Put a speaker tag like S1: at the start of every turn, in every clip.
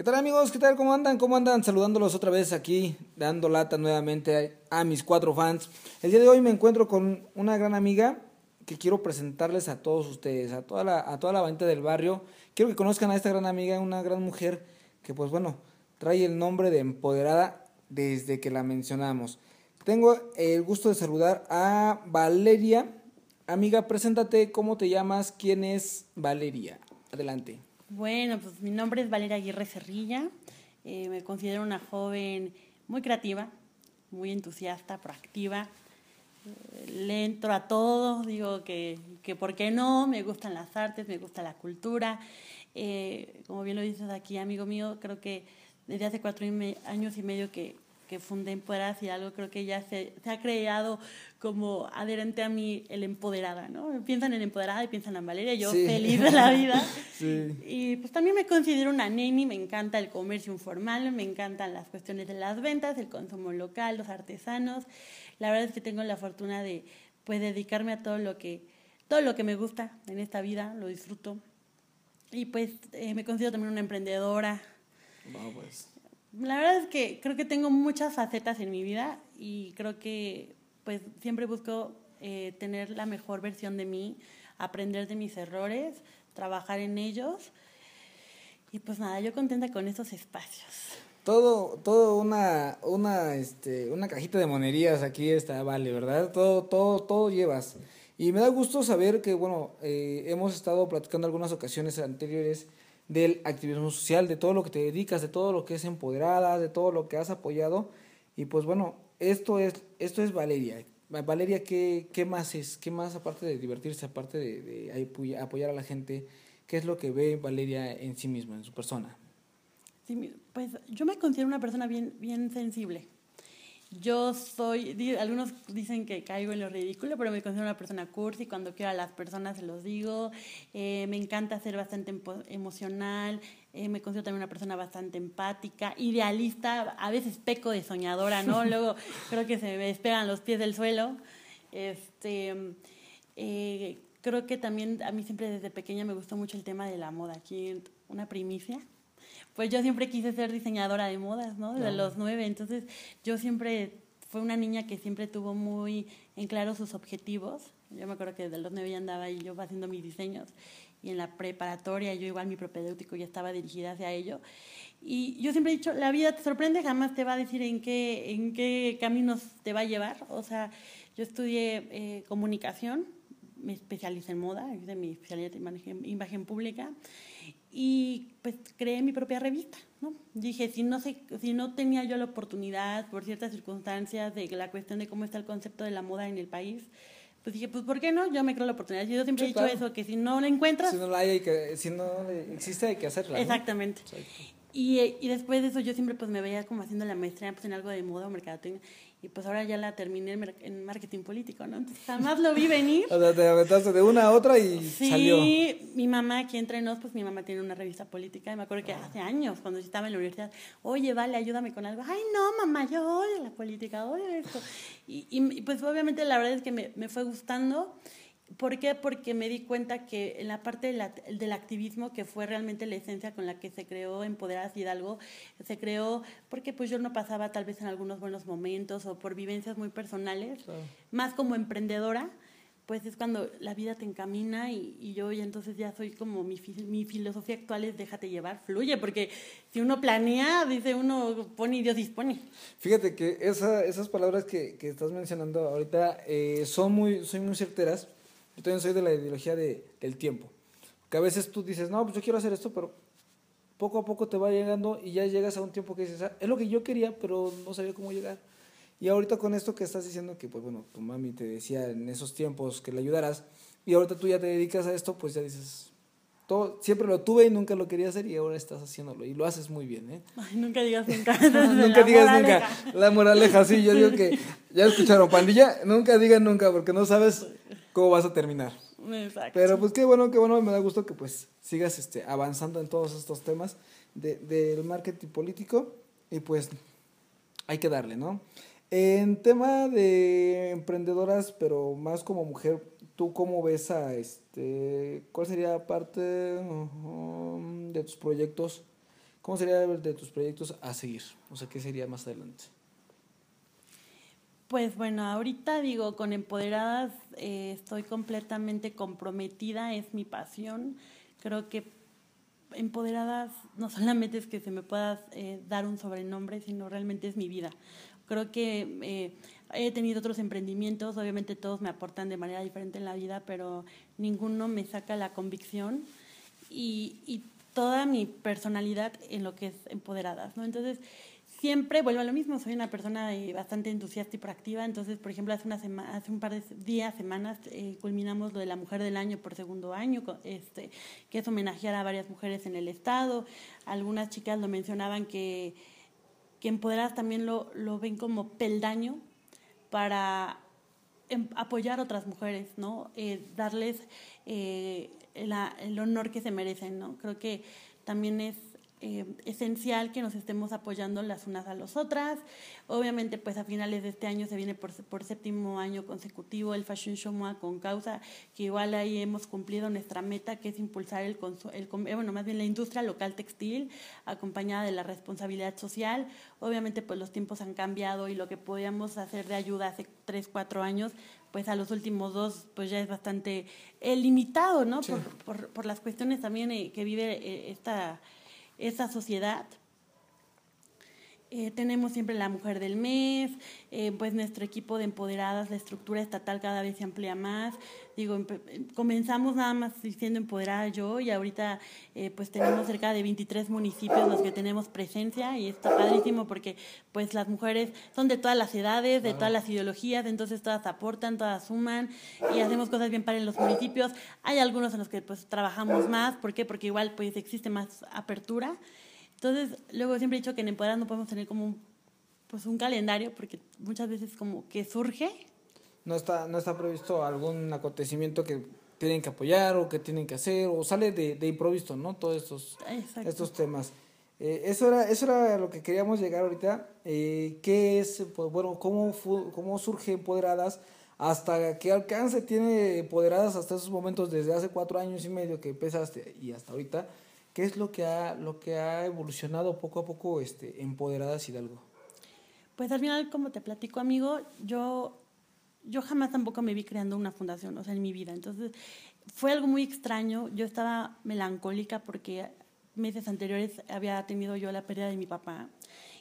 S1: ¿Qué tal amigos? ¿Qué tal? ¿Cómo andan? ¿Cómo andan? Saludándolos otra vez aquí, dando lata nuevamente a, mis cuatro fans. El día de hoy me encuentro con una gran amiga que quiero presentarles a todos ustedes, a toda la, a toda la banda del barrio. Quiero que conozcan a esta gran amiga, una gran mujer que pues bueno, trae el nombre de empoderada desde que la mencionamos. Tengo el gusto de saludar a Valeria. Amiga, preséntate, ¿cómo te llamas? ¿Quién es Valeria? Adelante.
S2: Bueno, pues mi nombre es Valeria Aguirre Cerrilla. Eh, me considero una joven muy creativa, muy entusiasta, proactiva. Eh, le entro a todo, digo que, que por qué no, me gustan las artes, me gusta la cultura. Eh, como bien lo dices aquí, amigo mío, creo que desde hace cuatro años y medio que que fundé Empoderadas y algo, creo que ya se, se, ha creado como adherente a mí el empoderada, ¿no? Piensan en empoderada y piensan en Valeria, yo feliz de la vida. Sí. Y pues también me considero una neni, me encanta el comercio informal, me encantan las cuestiones de las ventas, el consumo local, los artesanos. La verdad es que tengo la fortuna de pues dedicarme a todo lo que todo lo que me gusta en esta vida, lo disfruto. Y pues eh, me considero también una emprendedora.
S1: Vamos pues
S2: la verdad es que creo que tengo muchas facetas en mi vida y creo que pues siempre busco eh, tener la mejor versión de mí, aprender de mis errores, trabajar en ellos. Y pues nada, yo contenta con estos espacios.
S1: Todo, todo una, una, este, una cajita de monerías aquí está, vale, ¿verdad? Todo, todo, todo llevas. Y me da gusto saber que, bueno, eh, hemos estado platicando algunas ocasiones anteriores del activismo social, de todo lo que te dedicas, de todo lo que es empoderada, de todo lo que has apoyado. Y pues bueno, esto es, esto es Valeria. Valeria, ¿qué, ¿qué más es? ¿Qué más aparte de divertirse, aparte de, de apoyar a la gente? ¿Qué es lo que ve Valeria en sí misma, en su persona?
S2: Pues yo me considero una persona bien, bien sensible. Yo soy, algunos dicen que caigo en lo ridículo, pero me considero una persona cursi, cuando quiero a las personas se los digo, eh, me encanta ser bastante emocional, eh, me considero también una persona bastante empática, idealista, a veces peco de soñadora, ¿no? Luego creo que se me despegan los pies del suelo. Este, eh, creo que también a mí siempre desde pequeña me gustó mucho el tema de la moda, aquí una primicia pues yo siempre quise ser diseñadora de modas, ¿no? Desde los nueve. Entonces, yo siempre fue una niña que siempre tuvo muy en claro sus objetivos. Yo me acuerdo que desde los nueve ya andaba y yo haciendo mis diseños. Y en la preparatoria, yo igual mi propedéutico ya estaba dirigida hacia ello. Y yo siempre he dicho, la vida te sorprende, jamás te va a decir en qué, en qué caminos te va a llevar. O sea, yo estudié eh, comunicación, me especialicé en moda, hice mi especialidad en imagen, imagen pública y pues creé mi propia revista, ¿no? Dije, si no, sé, si no tenía yo la oportunidad por ciertas circunstancias de la cuestión de cómo está el concepto de la moda en el país, pues dije, pues ¿por qué no? Yo me creo la oportunidad. Yo siempre he dicho eso, que si no la encuentras...
S1: Si no la hay, que, si no existe, hay que hacerla.
S2: Exactamente. Y, y, después de eso yo siempre pues me veía como haciendo la maestría pues, en algo de moda o mercadotecnia y pues ahora ya la terminé en marketing político, ¿no? Entonces jamás lo vi venir.
S1: o sea, te aventaste de una a otra y salió.
S2: Sí, mi mamá aquí entre nos, pues mi mamá tiene una revista política y me acuerdo que hace años, cuando yo estaba en la universidad, oye, vale, ayúdame con algo. Ay, no, mamá, yo odio la política, odio esto. Y, y pues obviamente la verdad es que me, me fue gustando ¿Por qué? Porque me di cuenta que en la parte del activismo, que fue realmente la esencia con la que se creó Empoderadas Hidalgo, se creó porque pues yo no pasaba tal vez en algunos buenos momentos o por vivencias muy personales, más como emprendedora, pues es cuando la vida te encamina y, yo y entonces ya soy como mi, mi filosofía actual es déjate llevar, fluye, porque si uno planea, dice uno pone y Dios dispone.
S1: Fíjate que esa, esas palabras que, que estás mencionando ahorita eh, son, muy, son muy certeras yo también soy de la ideología de, del tiempo. Que a veces tú dices, no, pues yo quiero hacer esto, pero poco a poco te va llegando y ya llegas a un tiempo que dices, ah, es lo que yo quería, pero no sabía cómo llegar. Y ahorita con esto que estás diciendo, que pues bueno, tu mami te decía en esos tiempos que le ayudaras, y ahorita tú ya te dedicas a esto, pues ya dices, todo, siempre lo tuve y nunca lo quería hacer y ahora estás haciéndolo y lo haces muy bien, ¿eh?
S2: Ay, nunca digas nunca.
S1: nunca digas nunca. La moraleja, sí, yo digo que ya escucharon, pandilla, nunca digan nunca porque no sabes cómo vas a terminar.
S2: Exacto.
S1: Pero pues qué bueno, qué bueno, me da gusto que pues sigas este, avanzando en todos estos temas de, del marketing político y pues hay que darle, ¿no? En tema de emprendedoras, pero más como mujer, ¿tú cómo ves a este, cuál sería parte de tus proyectos ¿cómo sería de tus proyectos a seguir? O sea, ¿qué sería más adelante?
S2: Pues bueno, ahorita digo, con Empoderadas eh, estoy completamente comprometida, es mi pasión. Creo que Empoderadas no solamente es que se me pueda eh, dar un sobrenombre, sino realmente es mi vida. Creo que eh, he tenido otros emprendimientos, obviamente todos me aportan de manera diferente en la vida, pero ninguno me saca la convicción y, y toda mi personalidad en lo que es Empoderadas, ¿no? Entonces, siempre vuelvo a lo mismo, soy una persona eh, bastante entusiasta y proactiva, entonces, por ejemplo, hace, una semana, hace un par de días, semanas, eh, culminamos lo de la Mujer del Año por segundo año, este, que es homenajear a varias mujeres en el Estado. Algunas chicas lo mencionaban que, que empoderadas también lo, lo ven como peldaño para em, apoyar a otras mujeres, ¿no? Eh, darles el honor que se merecen, ¿no? Creo que también es eh, esencial que nos estemos apoyando las unas a las otras. Obviamente, pues a finales de este año se viene por, por séptimo año consecutivo el Fashion Show MOA con causa, que igual ahí hemos cumplido nuestra meta, que es impulsar el, el eh, bueno, más bien la industria local textil, acompañada de la responsabilidad social. Obviamente, pues los tiempos han cambiado y lo que podíamos hacer de ayuda hace tres, cuatro años, pues a los últimos dos, pues ya es bastante eh, limitado, ¿no? Por, por, por, las cuestiones también que vive esta esa sociedad. Eh, tenemos siempre la mujer del mes, eh, pues nuestro equipo de empoderadas, la estructura estatal cada vez se amplía más. Digo, comenzamos nada más siendo empoderada yo y ahorita eh, pues tenemos cerca de 23 municipios los que tenemos presencia y está padrísimo porque pues las mujeres son de todas las edades, de todas las ideologías, entonces todas aportan, todas suman y hacemos cosas bien para en los municipios. Hay algunos en los que pues trabajamos más, ¿por qué? Porque igual pues existe más apertura. Entonces, luego siempre he dicho que en Empoderadas no podemos tener como un, pues un calendario porque muchas veces como que surge.
S1: No está, no está previsto algún acontecimiento que tienen que apoyar o que tienen que hacer o sale de, de improviso, ¿no? Todos estos, estos temas. Eh, eso, era, eso era lo que queríamos llegar ahorita. Eh, ¿Qué es, pues, bueno, cómo, cómo surge Empoderadas? ¿Hasta qué alcance tiene Empoderadas hasta esos momentos desde hace cuatro años y medio que empezaste y hasta ahorita? ¿Qué es lo que ha, lo que ha evolucionado poco a poco este, Empoderadas Hidalgo?
S2: Pues al final, como te platico, amigo, yo, yo jamás tampoco me vi creando una fundación, o sea, en mi vida. Entonces, fue algo muy extraño. Yo estaba melancólica porque meses anteriores había tenido yo la pérdida de mi papá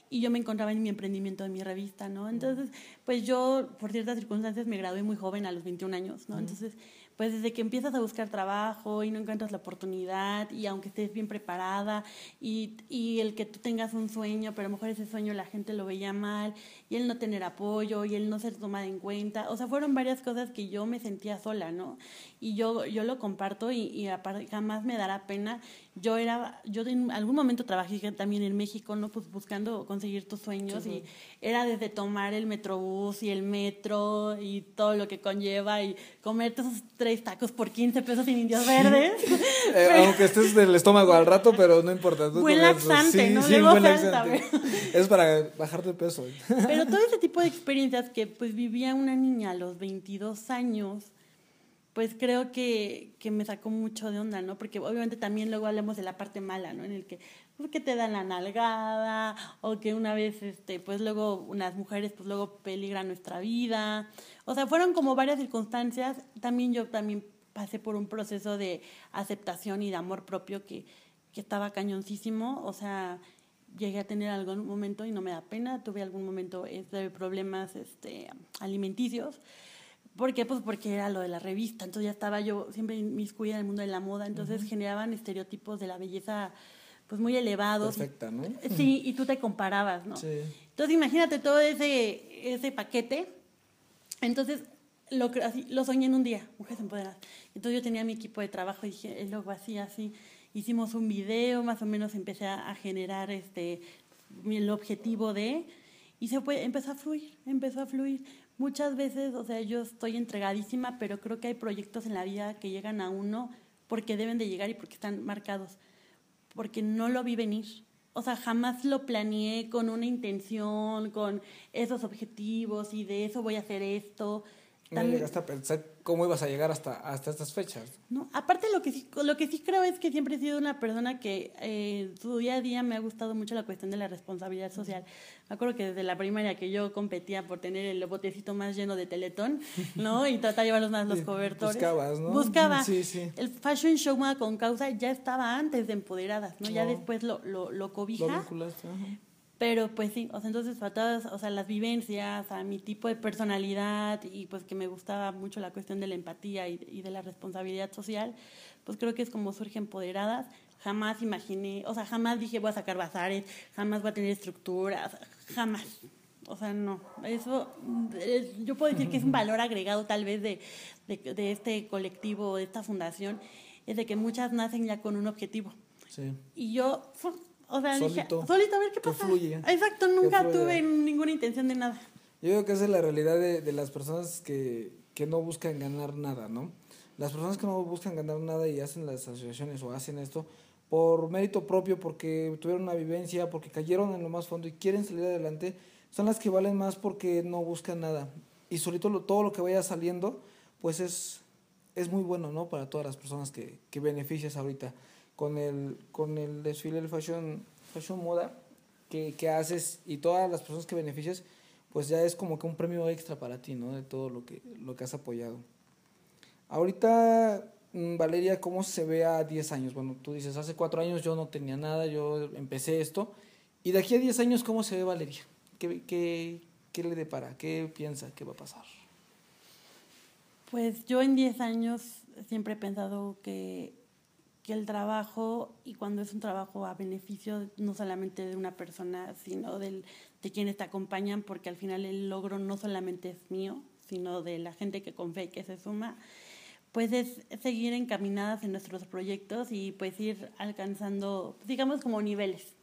S2: y yo me encontraba en mi emprendimiento de mi revista, ¿no? Entonces, pues yo, por ciertas circunstancias, me gradué muy joven, a los 21 años, ¿no? Entonces, pues desde que empiezas a buscar trabajo y no encuentras la oportunidad y aunque estés bien preparada y, y el que tú tengas un sueño, pero a lo mejor ese sueño la gente lo veía mal y el no tener apoyo y el no ser tomada en cuenta, o sea, fueron varias cosas que yo me sentía sola, ¿no? Y yo, yo lo comparto y, y jamás me dará pena yo era, yo en algún momento trabajé también en México, ¿no? Pues buscando conseguir tus sueños y era desde tomar el metrobús y el metro y todo lo que conlleva y comerte esos tres tacos por 15 pesos sin indios verdes.
S1: Eh, aunque estés del estómago al rato, pero no importa.
S2: buen laxante, ¿no?
S1: Sí, buen laxante. Es para bajar de peso.
S2: Pero todo ese tipo de experiencias que pues vivía una niña a los 22 años pues creo que, que, me sacó mucho de onda, ¿no? Porque obviamente también luego hablamos de la parte mala, ¿no? En el que, pues, que te dan la nalgada, o que una vez, este, pues luego unas mujeres, pues luego peligran nuestra vida. O sea, fueron como varias circunstancias. También yo también pasé por un proceso de aceptación y de amor propio que, que estaba cañoncísimo. O sea, llegué a tener algún momento, y no me da pena, tuve algún momento de problemas este, alimenticios ¿Por qué? Pues porque era lo de la revista, entonces ya estaba yo siempre inmiscuida en el mundo de la moda, entonces generaban estereotipos de la belleza pues muy elevados.
S1: Perfecta, ¿no?
S2: Sí, y tú te comparabas, ¿no? Sí. Entonces imagínate todo ese, ese paquete. Entonces lo, así, lo soñé en un día, Mujeres Empoderadas. Entonces yo tenía mi equipo de trabajo y dije, luego así, así. Hicimos un video, más o menos empecé a, generar este el objetivo de... Y se fue, empezó a fluir, empezó a fluir muchas veces, o sea, yo estoy entregadísima, pero creo que hay proyectos en la vida que llegan a uno porque deben de llegar y porque están marcados, porque no lo vi venir. O sea, jamás lo planeé con una intención, con esos objetivos y de eso voy a hacer esto.
S1: ¿No llegaste a pensar cómo ibas a llegar hasta, hasta estas fechas.
S2: No, aparte lo que sí, lo que sí creo es que siempre he sido una persona que eh, su día a día me ha gustado mucho la cuestión de la responsabilidad social. Me acuerdo que desde la primaria que yo competía por tener el botecito más lleno de teletón, ¿no? Y tratar de llevar más los cobertores.
S1: Buscabas, ¿no?
S2: Buscaba.
S1: Sí, sí.
S2: El fashion show con causa ya estaba antes de Empoderadas, ¿no? Ya después lo, lo, lo cobija.
S1: Lo vinculaste, ajá.
S2: Pero pues sí, o sea, entonces a todas, o sea, las vivencias, a mi tipo de personalidad y pues que me gustaba mucho la cuestión de la empatía y, y de la responsabilidad social, pues creo que es como surge empoderadas. Jamás imaginé, o sea, jamás dije voy a sacar bazares, jamás voy a tener estructuras, jamás. O sea, no. Eso, eh, yo puedo decir que es un valor agregado tal vez de, de, de este colectivo, de esta fundación, es de que muchas nacen ya con un objetivo.
S1: Sí.
S2: Y yo, o sea, dije,
S1: Solito.
S2: solito a ver qué pasa.
S1: fluye.
S2: Exacto, nunca tuve ninguna intención de nada.
S1: Yo creo que esa es la realidad de, de las personas que, que no buscan ganar nada, ¿no? Las personas que no buscan ganar nada y hacen las asociaciones o hacen esto por mérito propio, porque tuvieron una vivencia, porque cayeron en lo más fondo y quieren salir adelante, son las que valen más porque no buscan nada. Y solito lo- todo lo que vaya saliendo, pues es, es muy bueno, ¿no? Para todas las personas que, que beneficias ahorita. Con el, con el desfile del fashion, fashion moda que, que haces y todas las personas que beneficias, pues ya es como que un premio extra para ti, ¿no? De todo lo que, lo que has apoyado. Ahorita, mm, Valeria, ¿cómo se ve a 10 años? Bueno, tú dices, hace 4 años yo no tenía nada, yo empecé esto. Y de aquí a 10 años, ¿cómo se ve Valeria? ¿Qué, qué, qué le depara? ¿Qué piensa? ¿Qué va a pasar?
S2: Pues yo en 10 años siempre he pensado que, que el trabajo, y cuando es un trabajo a beneficio no solamente de una persona, sino del, de quienes te acompañan, porque al final el logro no solamente es mío, sino de la gente que confía y que se suma, pues es seguir encaminadas en nuestros proyectos y pues ir alcanzando, digamos, como niveles.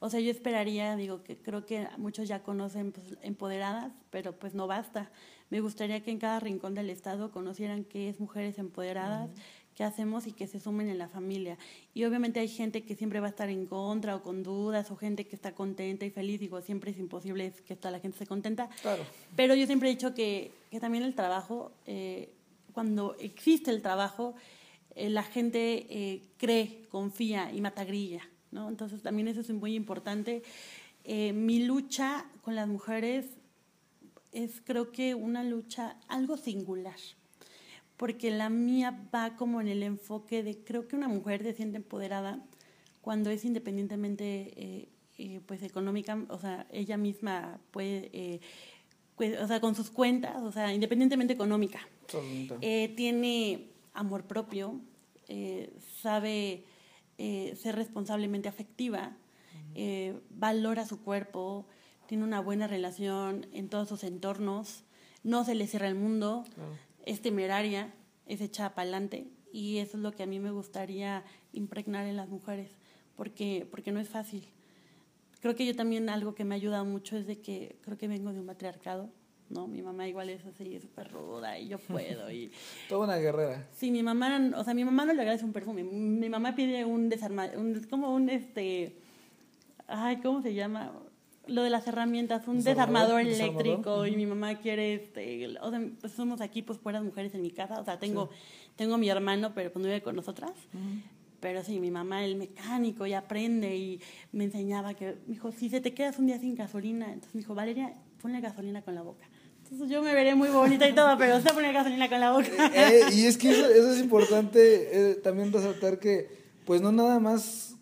S2: O sea, yo esperaría, digo, que creo que muchos ya conocen pues, empoderadas, pero pues no basta. Me gustaría que en cada rincón del Estado conocieran qué es Mujeres Empoderadas, qué hacemos y que se sumen en la familia. Y obviamente hay gente que siempre va a estar en contra o con dudas, o gente que está contenta y feliz. Digo, siempre es imposible que toda la gente esté contenta.
S1: Claro.
S2: Pero yo siempre he dicho que, que también el trabajo, eh, cuando existe el trabajo, eh, la gente eh, cree, confía y mata grilla, ¿no? Entonces también eso es muy importante. Eh, mi lucha con las mujeres es creo que una lucha algo singular, porque la mía va como en el enfoque de creo que una mujer se siente empoderada cuando es independientemente eh, eh, pues económica, o sea, ella misma puede, eh, pues, o sea, con sus cuentas, o sea, independientemente económica. Tiene amor propio, sabe ser responsablemente afectiva, valora su cuerpo, tiene una buena relación en todos sus entornos, no se le cierra el mundo. Es temeraria, es echada para adelante y eso es lo que a mí me gustaría impregnar en las mujeres, porque, porque no es fácil. Creo que yo también algo que me ha ayudado mucho es de que creo que vengo de un matriarcado, ¿no? Mi mamá igual es así, súper ruda y yo puedo y...
S1: Toda una guerrera.
S2: Sí, mi mamá, o sea, mi mamá no le agradece un perfume. Mi mamá pide un desarmador, un, como un este, ay, ¿cómo se llama? Lo de las herramientas, un
S1: ¿Desarmador?
S2: desarmador,
S1: ¿Desarmador?
S2: eléctrico y mi mamá quiere, este, o sea, pues somos aquí pues puras mujeres en mi casa, o sea, tengo, tengo a mi hermano, pero pues no vive con nosotras. Pero sí, mi mamá, el mecánico, y aprende y me enseñaba que, me dijo, si se te quedas un día sin gasolina, entonces me dijo, Valeria, ponle gasolina con la boca. Entonces yo me veré muy bonita y todo, pero usted pone gasolina con la boca.
S1: Eh, y es que eso, eso es importante eh, también resaltar que, pues no nada más,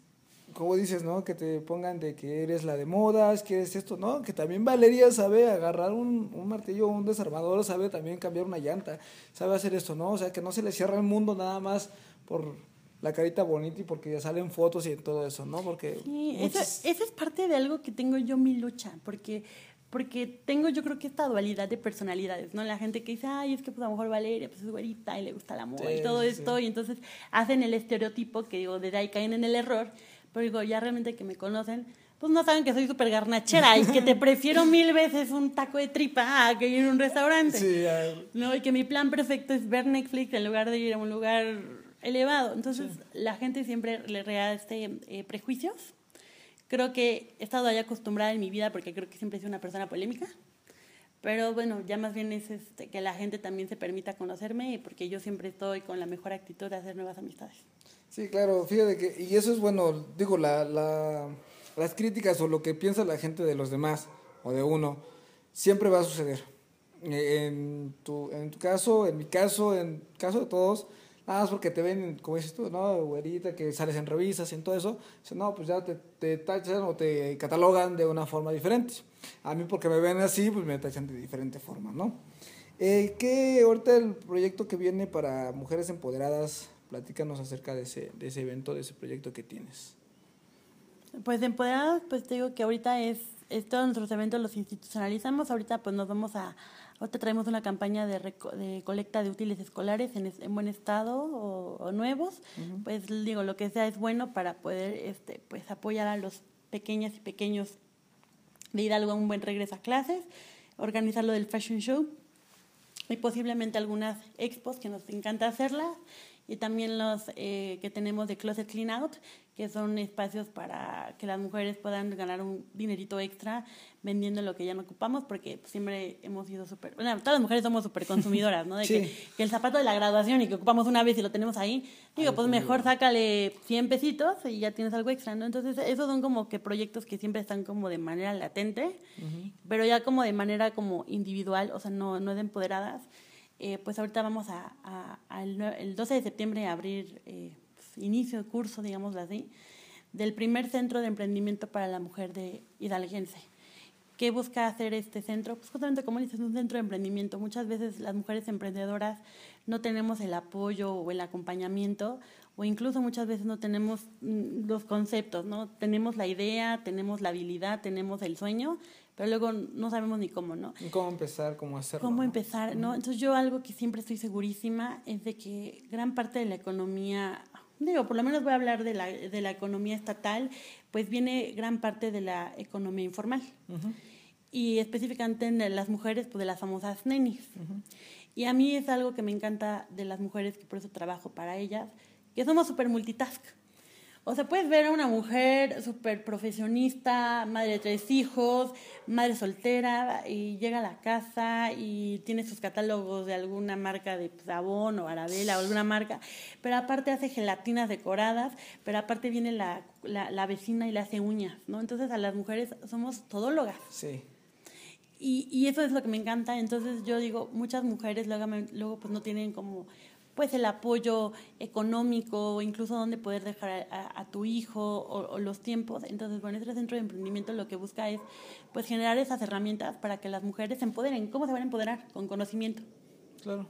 S1: como dices, ¿no? Que te pongan de que eres la de modas, que eres esto, ¿no? Que también Valeria sabe agarrar un, un martillo, un desarmador, sabe también cambiar una llanta, sabe hacer esto, ¿no? O sea, que no se le cierra el mundo nada más por la carita bonita y porque ya salen fotos y todo eso, ¿no? Porque
S2: Sí, eso,
S1: muchos-
S2: eso es parte de algo que tengo yo mi lucha, porque, porque tengo yo creo que esta dualidad de personalidades, ¿no? La gente que dice, ay, es que pues a lo mejor Valeria pues es güerita y le gusta la moda
S1: Sí,
S2: y todo
S1: sí,
S2: esto, y entonces hacen el estereotipo que digo, desde ahí caen en el error, pero digo, ya realmente que me conocen, pues no saben que soy súper garnachera y que te prefiero mil veces un taco de tripa a que ir a un restaurante.
S1: Sí,
S2: No, y que mi plan perfecto es ver Netflix en lugar de ir a un lugar elevado. Entonces, la gente siempre le rea este, eh, prejuicios. Creo que he estado ahí acostumbrada en mi vida porque creo que siempre he sido una persona polémica. Pero bueno, ya más bien es este, que la gente también se permita conocerme porque yo siempre estoy con la mejor actitud de hacer nuevas amistades.
S1: Sí, claro, fíjate que, y eso es bueno, digo, la, la, las críticas o lo que piensa la gente de los demás o de uno, siempre va a suceder. En tu, en tu caso, en mi caso, en el caso de todos, nada más porque te ven, como dices tú, ¿no? Güerita, que sales en revistas y en todo eso, no, pues ya te, te tachan o te catalogan de una forma diferente. A mí porque me ven así, pues me tachan de diferente forma, ¿no? Eh, ¿Qué ahorita el proyecto que viene para mujeres empoderadas? Platícanos acerca de ese, de ese evento, de ese proyecto que tienes.
S2: Pues de empoderadas, pues te digo que ahorita es, es todos nuestros eventos los institucionalizamos, ahorita pues nos vamos a, Ahorita traemos una campaña de, de colecta de útiles escolares en, en buen estado o, nuevos. Pues digo, lo que sea es bueno para poder este, pues, apoyar a los pequeñas y pequeños de Hidalgo a un buen regreso a clases, organizar lo del fashion show y posiblemente algunas expos que nos encanta hacerlas y también los eh, que tenemos de Closet Clean Out, que son espacios para que las mujeres puedan ganar un dinerito extra vendiendo lo que ya no ocupamos, porque siempre hemos sido súper, bueno, todas las mujeres somos súper consumidoras, ¿no? De que, el zapato de la graduación y que ocupamos una vez y lo tenemos ahí, digo, pues mejor sácale 100 pesitos y ya tienes algo extra, ¿no? Entonces, esos son como que proyectos que siempre están como de manera latente, pero ya como de manera como individual, o sea, no, no de empoderadas eh, pues ahorita vamos a, el, 12 de septiembre a abrir eh, inicio de curso, digamos así, del primer centro de emprendimiento para la mujer de Hidalguense. ¿Qué busca hacer este centro? Pues justamente como dices, un centro de emprendimiento. Muchas veces las mujeres emprendedoras no tenemos el apoyo o el acompañamiento o incluso muchas veces no tenemos mm, los conceptos, ¿no? Tenemos la idea, tenemos la habilidad, tenemos el sueño, pero luego no sabemos ni cómo, ¿no?
S1: ¿Cómo empezar? ¿Cómo hacerlo?
S2: ¿Cómo empezar? ¿no? Entonces yo algo que siempre estoy segurísima es de que gran parte de la economía, digo, por lo menos voy a hablar de la, de la economía estatal, pues viene gran parte de la economía informal. Y específicamente en las mujeres, pues de las famosas nenis. Y a mí es algo que me encanta de las mujeres, que por eso trabajo para ellas, que somos súper multitask. O sea, puedes ver a una mujer súper profesionista, madre de tres hijos, madre soltera, y llega a la casa y tiene sus catálogos de alguna marca de sabón o arabela o alguna marca, pero aparte hace gelatinas decoradas, pero aparte viene la, la, vecina y le hace uñas, ¿no? Entonces a las mujeres somos todólogas. Sí. Y, y eso es lo que me encanta. Entonces yo digo, muchas mujeres luego, luego pues no tienen como pues el apoyo económico o incluso dónde poder dejar a, tu hijo o, los tiempos. Entonces, bueno, este centro de emprendimiento lo que busca es pues generar esas herramientas para que las mujeres se empoderen. ¿Cómo se van a empoderar? Con conocimiento. Claro.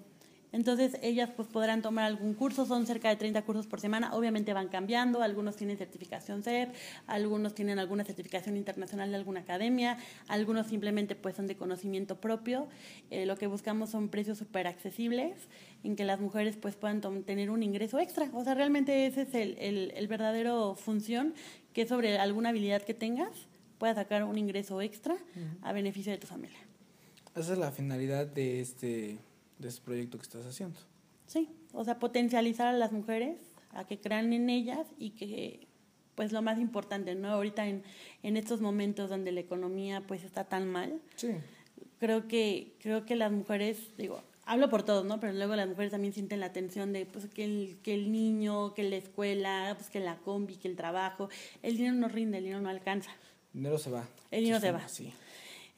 S2: Entonces ellas pues podrán tomar algún curso, son cerca de 30 cursos por semana, obviamente van cambiando, algunos tienen certificación CEP, algunos tienen alguna certificación internacional de alguna academia, algunos simplemente pues son de conocimiento propio. Eh, lo que buscamos son precios súper accesibles en que las mujeres pues puedan tener un ingreso extra. O sea, realmente ese es el, el, el verdadero función, que sobre alguna habilidad que tengas puedas sacar un ingreso extra a beneficio de tu familia.
S1: Esa es la finalidad de este de ese proyecto que estás haciendo.
S2: Sí, o sea, potencializar a las mujeres, a que crean en ellas y que, pues lo más importante, ¿no? Ahorita en, en estos momentos donde la economía pues está tan mal, sí. creo, que, creo que las mujeres, digo, hablo por todos, ¿no? Pero luego las mujeres también sienten la tensión de pues, que, el, que el niño, que la escuela, pues, que la combi, que el trabajo, el dinero no rinde, el dinero no alcanza.
S1: El dinero se va.
S2: El dinero se va. Sí.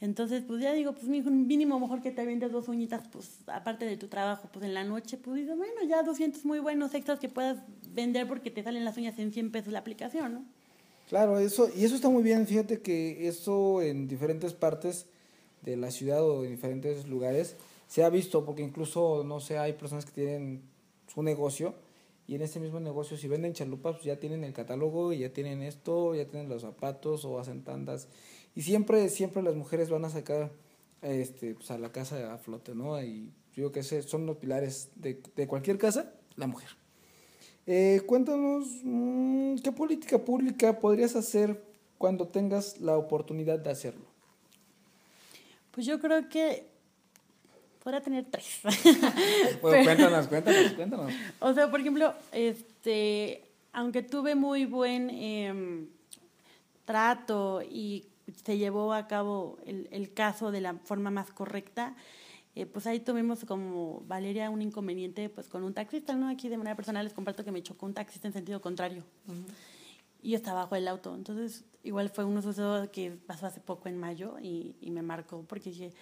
S2: Entonces, pues ya digo, pues mínimo mejor que te avientes dos uñitas, pues aparte de tu trabajo, pues en la noche, pues digo, bueno, ya 200 muy buenos extras que puedas vender porque te salen las uñas en 100 pesos la aplicación, ¿no?
S1: Claro, eso, y eso está muy bien, fíjate que eso en diferentes partes de la ciudad o en diferentes lugares se ha visto, porque incluso, no sé, hay personas que tienen su negocio y en ese mismo negocio si venden chalupas, pues ya tienen el catálogo y ya tienen esto, ya tienen los zapatos o hacen tandas y siempre, siempre las mujeres van a sacar este, pues a la casa a flote, ¿no? Y yo que sé, son los pilares de, de cualquier casa, la mujer. Eh, cuéntanos, mm, ¿qué política pública podrías hacer cuando tengas la oportunidad de hacerlo?
S2: Pues yo creo que podría tener tres.
S1: bueno, cuéntanos, cuéntanos, cuéntanos.
S2: O sea, por ejemplo, este, aunque tuve muy buen em, trato y se llevó a cabo el, el caso de la forma más correcta. Eh, pues ahí tuvimos como Valeria un inconveniente pues con un taxista, ¿no? Aquí de manera personal les comparto que me chocó un taxista en sentido contrario. Y yo estaba bajo el auto. Entonces, igual fue un suceso que pasó hace poco en mayo y, y me marcó porque dije,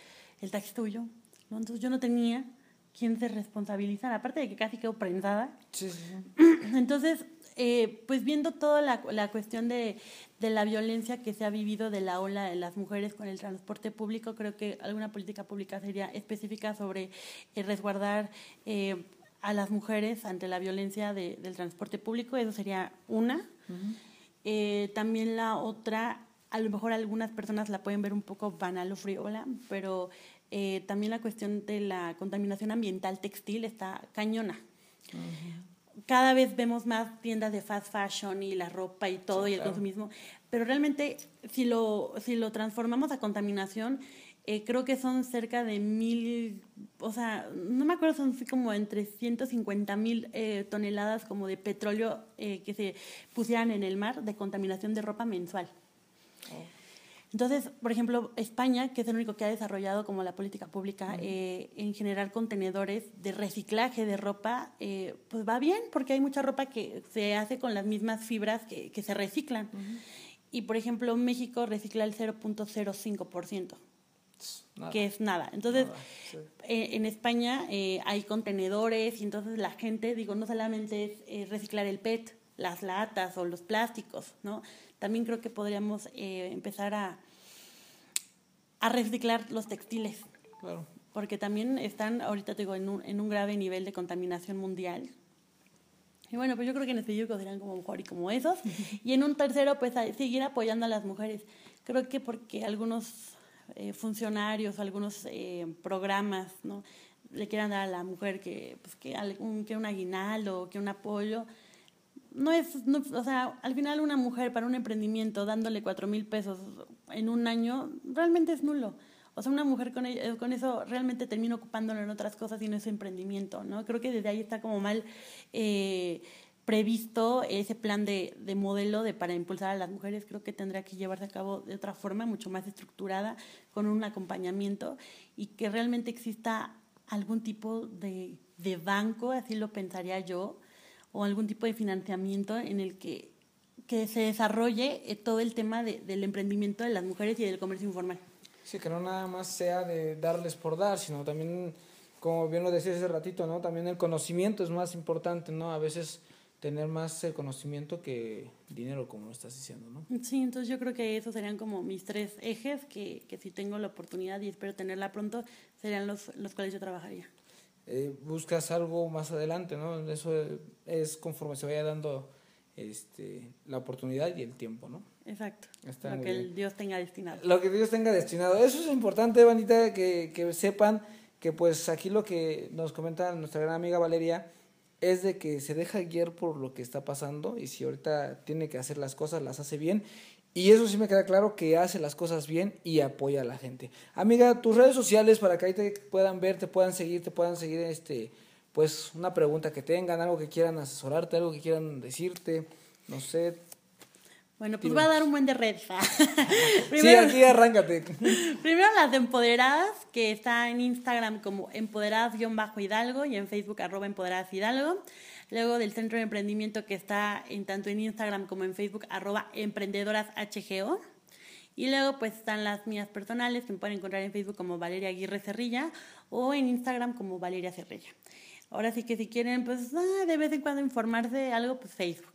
S2: el taxista huyó. ¿no? Entonces yo no tenía quien se responsabilizara, aparte de que casi quedó prensada.
S1: Sí, sí,
S2: Entonces, eh, pues viendo toda la, la cuestión de, de, la violencia que se ha vivido de la ola de las mujeres con el transporte público, creo que alguna política pública sería específica sobre eh, resguardar eh, a las mujeres ante la violencia de, del transporte público, eso sería una. Uh -huh. también la otra, a lo mejor algunas personas la pueden ver un poco banal o friola, pero eh, también la cuestión de la contaminación ambiental textil está cañona. Uh -huh. Cada vez vemos más tiendas de fast fashion y la ropa y todo sí, y el claro. consumismo, pero realmente si lo, si lo transformamos a contaminación, eh, creo que son cerca de mil, o sea, no me acuerdo, son como entre 150 mil eh, toneladas como de petróleo eh, que se pusieran en el mar de contaminación de ropa mensual. Oh. Entonces, por ejemplo, España, que es el único que ha desarrollado como la política pública uh -huh. eh, en generar contenedores de reciclaje de ropa, eh, pues va bien, porque hay mucha ropa que se hace con las mismas fibras que, que se reciclan. Uh -huh. Y, por ejemplo, México recicla el 0.05%. que es nada. Entonces, nada, sí. eh, en España eh, hay contenedores y entonces la gente, digo, no solamente es eh, reciclar el PET, las latas o los plásticos, ¿no? También creo que podríamos eh, empezar a, a reciclar los textiles.
S1: Claro.
S2: Porque también están, ahorita te digo, en un, en un grave nivel de contaminación mundial. Y bueno, pues yo creo que en específico serían como mejor y como esos. y en un tercero, pues a seguir apoyando a las mujeres. Creo que porque algunos eh, funcionarios, algunos eh, programas, ¿no? Le quieran dar a la mujer que, pues, que, algún, que un aguinaldo, que un apoyo. No es, o sea, al final una mujer para un emprendimiento dándole cuatro mil pesos en un año, realmente es nulo. O sea, una mujer con, con eso realmente termina ocupándolo en otras cosas y no es emprendimiento, ¿no? Creo que desde ahí está como mal eh, previsto ese plan de, de modelo de para impulsar a las mujeres. Creo que tendría que llevarse a cabo de otra forma, mucho más estructurada, con un acompañamiento y que realmente exista algún tipo de, de banco, así lo pensaría yo, o algún tipo de financiamiento en el que, que se desarrolle todo el tema de, del emprendimiento de las mujeres y del comercio informal.
S1: Sí, que no nada más sea de darles por dar, sino también, como bien lo decías hace ratito, ¿no? También el conocimiento es más importante, ¿no? A veces tener más el conocimiento que dinero, como lo estás diciendo, ¿no?
S2: Sí, entonces yo creo que esos serían como mis tres ejes, que, que si tengo la oportunidad y espero tenerla pronto, serían los, los cuales yo trabajaría.
S1: Eh, buscas algo más adelante, ¿no? Eso es conforme se vaya dando este, la oportunidad y el tiempo, ¿no?
S2: Exacto. Está lo que el Dios tenga destinado.
S1: Lo que Dios tenga destinado. Eso es importante, Vanita, que, que sepan que pues aquí lo que nos comenta nuestra gran amiga Valeria es de que se deja guiar por lo que está pasando y si ahorita tiene que hacer las cosas, las hace bien. Y eso sí me queda claro que hace las cosas bien y apoya a la gente. Amiga, tus redes sociales para que ahí te puedan ver, te puedan seguir, te puedan seguir este pues una pregunta que tengan, algo que quieran asesorarte, algo que quieran decirte, no sé,
S2: bueno, pues voy a dar un buen de red.
S1: primero, sí, aquí arráncate.
S2: primero las de Empoderadas, que está en Instagram como empoderadas-hidalgo y en Facebook arroba empoderadas hidalgo. Luego del Centro de Emprendimiento que está en tanto en Instagram como en Facebook arroba emprendedoras HGO. Y luego pues están las mías personales que me pueden encontrar en Facebook como Valeria Aguirre Cerrilla o en Instagram como Valeria Cerrilla. Ahora sí que si quieren pues ah, de vez en cuando informarse de algo, pues Facebook.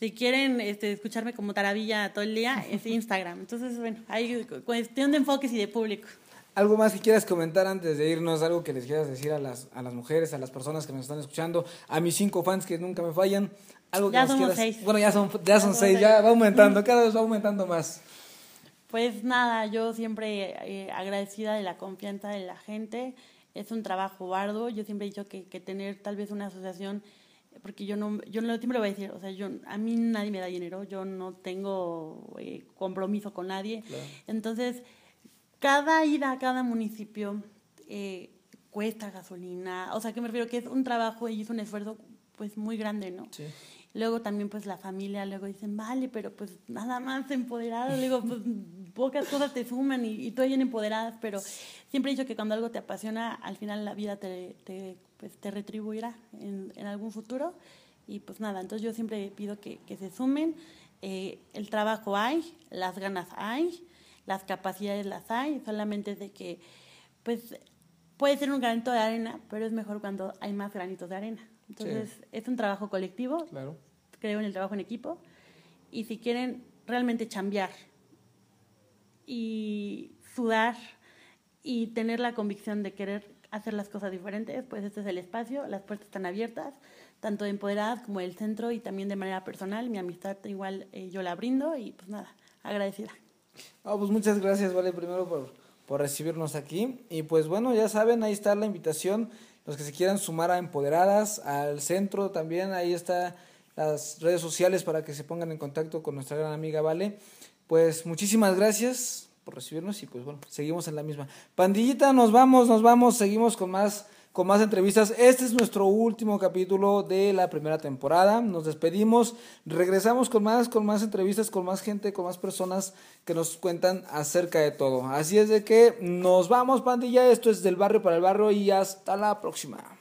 S2: Si quieren este, escucharme como taravilla todo el día, es Instagram. Entonces, bueno, hay cuestión de enfoques y de público.
S1: ¿Algo más que quieras comentar antes de irnos? ¿Algo que les quieras decir a las, a las mujeres, a las personas que nos están escuchando, a mis cinco fans que nunca me fallan? ¿Algo
S2: ya
S1: que
S2: somos
S1: quieras...
S2: seis.
S1: Bueno, ya son, ya son seis, ya va aumentando, cada vez va aumentando más.
S2: Pues nada, yo siempre eh, agradecida de la confianza de la gente. Es un trabajo arduo. Yo siempre he dicho que, que tener tal vez una asociación porque yo no, yo no siempre lo voy a decir, o sea, yo, a mí nadie me da dinero, yo no tengo eh, compromiso con nadie.
S1: Claro.
S2: Entonces, cada ida a cada municipio eh, cuesta gasolina, o sea, que me refiero que es un trabajo y es un esfuerzo pues muy grande, ¿no?
S1: Sí.
S2: Luego también pues la familia, luego dicen, vale, pero pues nada más empoderado, luego pues pocas cosas te suman y, y bien empoderadas, pero siempre he dicho que cuando algo te apasiona, al final la vida te, te, pues, te retribuirá en, en algún futuro. Y pues nada, entonces yo siempre pido que, que se sumen. Eh, el trabajo hay, las ganas hay, las capacidades las hay, solamente es de que, pues, puede ser un granito de arena, pero es mejor cuando hay más granitos de arena. Entonces, sí. es un trabajo colectivo,
S1: claro.
S2: creo en el trabajo en equipo, y si quieren realmente chambear y sudar y tener la convicción de querer hacer las cosas diferentes, pues este es el espacio, las puertas están abiertas, tanto de Empoderadas como del centro y también de manera personal. Mi amistad igual eh, yo la brindo y pues nada, agradecida.
S1: Pues muchas gracias, Vale, primero por, por recibirnos aquí. Y pues bueno, ya saben, ahí está la invitación. Los que se quieran sumar a Empoderadas, al centro también, ahí está las redes sociales para que se pongan en contacto con nuestra gran amiga Vale. Pues muchísimas gracias por recibirnos y pues bueno, seguimos en la misma. Pandillita, nos vamos, nos vamos, seguimos con más con más entrevistas. Este es nuestro último capítulo de la primera temporada. Nos despedimos, regresamos con más, con más entrevistas, con más gente, con más personas que nos cuentan acerca de todo. Así es de que nos vamos, pandilla. Esto es del barrio para el barrio y hasta la próxima.